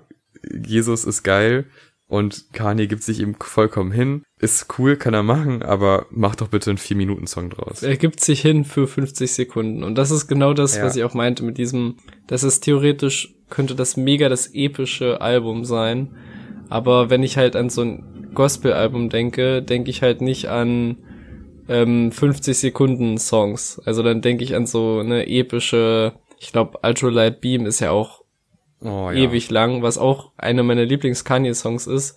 Jesus ist geil und Kanye gibt sich ihm vollkommen hin. Ist cool, kann er machen, aber mach doch bitte einen 4-Minuten-Song draus. Er gibt sich hin für 50 Sekunden. Und das ist genau das, Ja. was ich auch meinte mit diesem, das ist theoretisch, könnte das mega das epische Album sein. Aber wenn ich halt an so ein Gospel-Album denke, denke ich halt nicht an ähm, 50 Sekunden Songs. Also dann denke ich an so eine epische, ich glaube, Ultralight Beam ist ja auch Oh, ja. ewig lang, was auch einer meiner Lieblings-Kanye-Songs ist.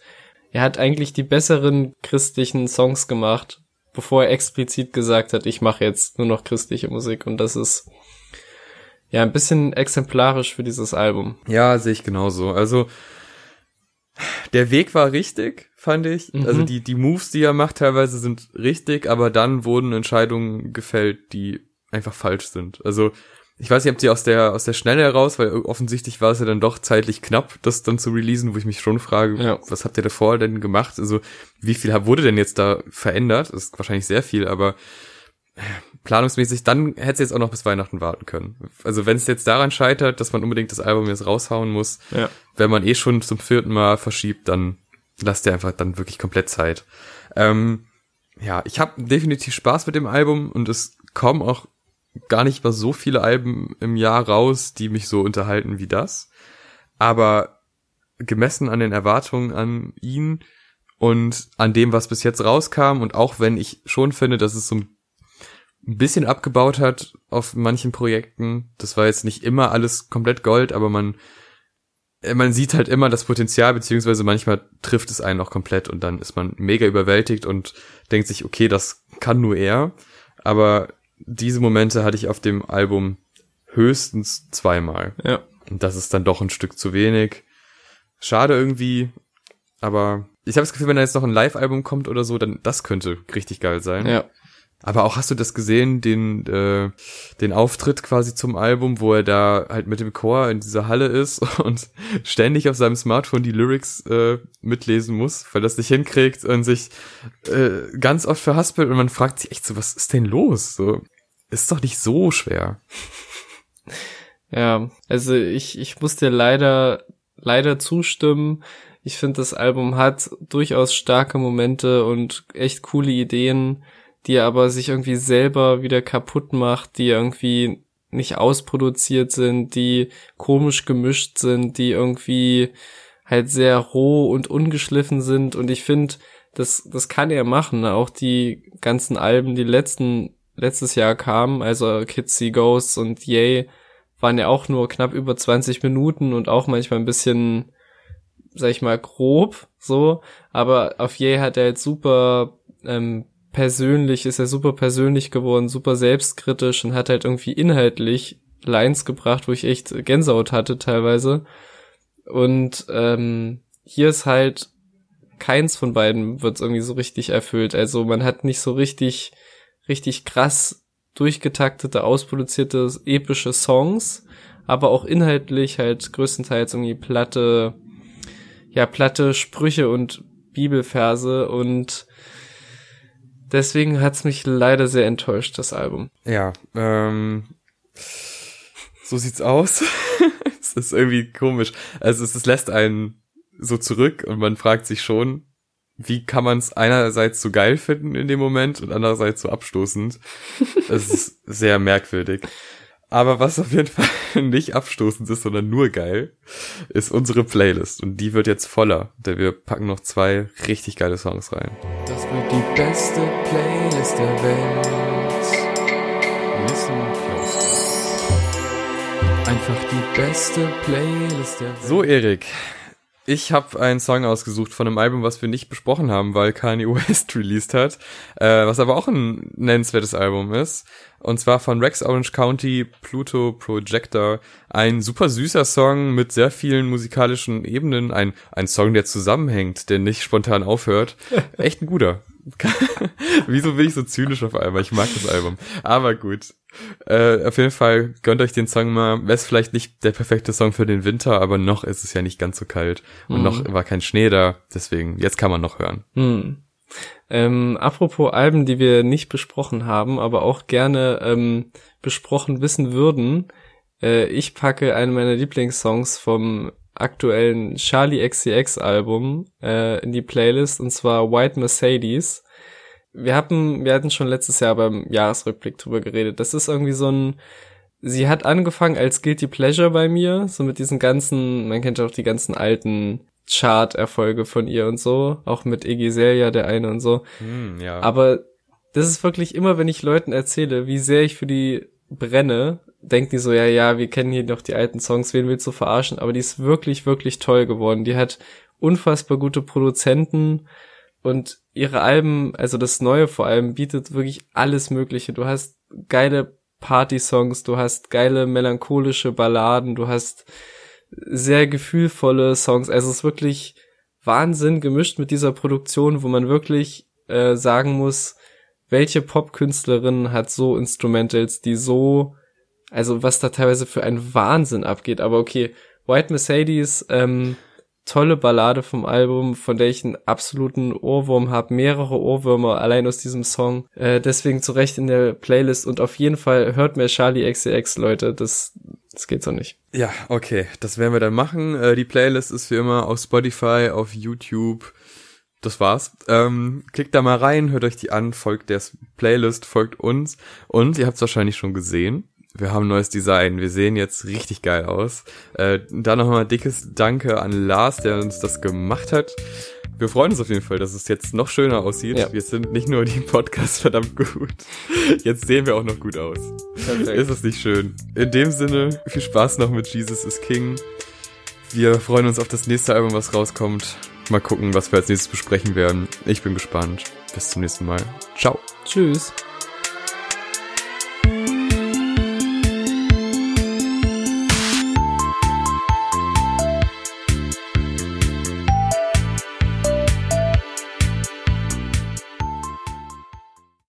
Er hat eigentlich die besseren christlichen Songs gemacht, bevor er explizit gesagt hat, ich mache jetzt nur noch christliche Musik. Und das ist ja ein bisschen exemplarisch für dieses Album. Ja, sehe ich genauso. Also der Weg war richtig, fand ich. Mhm. Also die die Moves, die er macht, teilweise sind richtig, aber dann wurden Entscheidungen gefällt, die einfach falsch sind. Also ich weiß nicht, ob die aus der aus der Schnelle heraus, weil offensichtlich war es ja dann doch zeitlich knapp, das dann zu releasen, wo ich mich schon frage, Ja. was habt ihr davor denn gemacht? Also wie viel wurde denn jetzt da verändert? Das ist wahrscheinlich sehr viel, aber planungsmäßig, dann hätte es jetzt auch noch bis Weihnachten warten können. Also wenn es jetzt daran scheitert, dass man unbedingt das Album jetzt raushauen muss, Ja. wenn man eh schon zum vierten Mal verschiebt, dann lasst ihr einfach dann wirklich komplett Zeit. Ähm, ja, ich habe definitiv Spaß mit dem Album und es kommen auch gar nicht mal so viele Alben im Jahr raus, die mich so unterhalten wie das. Aber gemessen an den Erwartungen an ihn und an dem, was bis jetzt rauskam und auch wenn ich schon finde, dass es so ein bisschen abgebaut hat auf manchen Projekten, das war jetzt nicht immer alles komplett Gold, aber man man sieht halt immer das Potenzial, beziehungsweise manchmal trifft es einen auch komplett und dann ist man mega überwältigt und denkt sich, okay, das kann nur er. Aber diese Momente hatte ich auf dem Album höchstens zweimal. Ja. Und das ist dann doch ein Stück zu wenig. Schade irgendwie, aber ich habe das Gefühl, wenn da jetzt noch ein Live-Album kommt oder so, dann das könnte richtig geil sein. Ja. Aber auch hast du das gesehen, den, äh, den Auftritt quasi zum Album, wo er da halt mit dem Chor in dieser Halle ist und ständig auf seinem Smartphone die Lyrics äh, mitlesen muss, weil das nicht hinkriegt und sich äh, ganz oft verhaspelt und man fragt sich echt so, was ist denn los? So, ist doch nicht so schwer. Ja, also ich, ich muss dir leider, leider zustimmen. Ich finde, das Album hat durchaus starke Momente und echt coole Ideen, die er aber sich irgendwie selber wieder kaputt macht, die irgendwie nicht ausproduziert sind, die komisch gemischt sind, die irgendwie halt sehr roh und ungeschliffen sind. Und ich finde, das, das kann er machen. ne? Auch die ganzen Alben, die letzten, letztes Jahr kamen, also Kids See Ghosts und Yay, waren ja auch nur knapp über 20 Minuten und auch manchmal ein bisschen, sag ich mal, grob, so. Aber auf Yay hat er jetzt super, ähm, persönlich, ist er super persönlich geworden, super selbstkritisch und hat halt irgendwie inhaltlich Lines gebracht, wo ich echt Gänsehaut hatte teilweise. Und ähm, hier ist halt keins von beiden wird irgendwie so richtig erfüllt. Also man hat nicht so richtig, richtig krass durchgetaktete, ausproduzierte, epische Songs, aber auch inhaltlich halt größtenteils irgendwie platte, ja, platte Sprüche und Bibelverse und deswegen hat's mich leider sehr enttäuscht, das Album. Ja, ähm, so sieht's aus. es ist irgendwie komisch. Also es, es lässt einen so zurück und man fragt sich schon, wie kann man es einerseits so geil finden in dem Moment und andererseits so abstoßend. Es ist sehr merkwürdig. Aber was auf jeden Fall nicht abstoßend ist, sondern nur geil, ist unsere Playlist. Und die wird jetzt voller, denn wir packen noch zwei richtig geile Songs rein. Das wird die beste Playlist der Welt. Listen close. Einfach die beste Playlist der Welt. So, Erik. Ich habe einen Song ausgesucht von einem Album, was wir nicht besprochen haben, weil Kanye West released hat, äh, was aber auch ein nennenswertes Album ist. Und zwar von Rex Orange County Pluto Projector. Ein super süßer Song mit sehr vielen musikalischen Ebenen. Ein, ein Song, der zusammenhängt, der nicht spontan aufhört. Echt ein guter. Wieso bin ich so zynisch auf einmal? Ich mag das Album. Aber gut. Äh, auf jeden Fall gönnt euch den Song mal. Wäre es vielleicht nicht der perfekte Song für den Winter, aber noch ist es ja nicht ganz so kalt. Und Mhm. noch war kein Schnee da. Deswegen, jetzt kann man noch hören. Hm. Ähm, apropos Alben, die wir nicht besprochen haben, aber auch gerne ähm, besprochen wissen würden. Äh, ich packe einen meiner Lieblingssongs vom aktuellen Charlie XCX Album äh, in die Playlist und zwar White Mercedes. Wir hatten, wir hatten schon letztes Jahr beim Jahresrückblick drüber geredet. Das ist irgendwie so ein, sie hat angefangen als Guilty Pleasure bei mir, so mit diesen ganzen, man kennt ja auch die ganzen alten Chart-Erfolge von ihr und so, auch mit Iggy Azalea, der eine und so. Hm, ja. Aber das ist wirklich immer, wenn ich Leuten erzähle, wie sehr ich für die brenne, denken die so, ja, ja, wir kennen hier noch die alten Songs, wen willst du verarschen? Aber die ist wirklich, wirklich toll geworden. Die hat unfassbar gute Produzenten und ihre Alben, also das Neue vor allem, bietet wirklich alles Mögliche. Du hast geile Party-Songs, du hast geile melancholische Balladen, du hast sehr gefühlvolle Songs. Also es ist wirklich Wahnsinn gemischt mit dieser Produktion, wo man wirklich äh, sagen muss, welche Popkünstlerin hat so Instrumentals, die so, also was da teilweise für ein Wahnsinn abgeht. Aber okay, White Mercedes, ähm, tolle Ballade vom Album, von der ich einen absoluten Ohrwurm habe, mehrere Ohrwürmer allein aus diesem Song. Äh, deswegen zu Recht in der Playlist und auf jeden Fall hört mehr Charlie XCX, Leute. Das, das geht so nicht. Ja, okay, das werden wir dann machen. Äh, die Playlist ist wie immer auf Spotify, auf YouTube. Das war's. Ähm, klickt da mal rein, hört euch die an, folgt der Playlist, folgt uns. Und ihr habt es wahrscheinlich schon gesehen. Wir haben ein neues Design. Wir sehen jetzt richtig geil aus. Äh, da nochmal dickes Danke an Lars, der uns das gemacht hat. Wir freuen uns auf jeden Fall, dass es jetzt noch schöner aussieht. Ja. Wir sind nicht nur die Podcasts verdammt gut. Jetzt sehen wir auch noch gut aus. Ist es nicht schön? In dem Sinne, viel Spaß noch mit Jesus is King. Wir freuen uns auf das nächste Album, was rauskommt. Mal gucken, was wir als nächstes besprechen werden. Ich bin gespannt. Bis zum nächsten Mal. Ciao. Tschüss.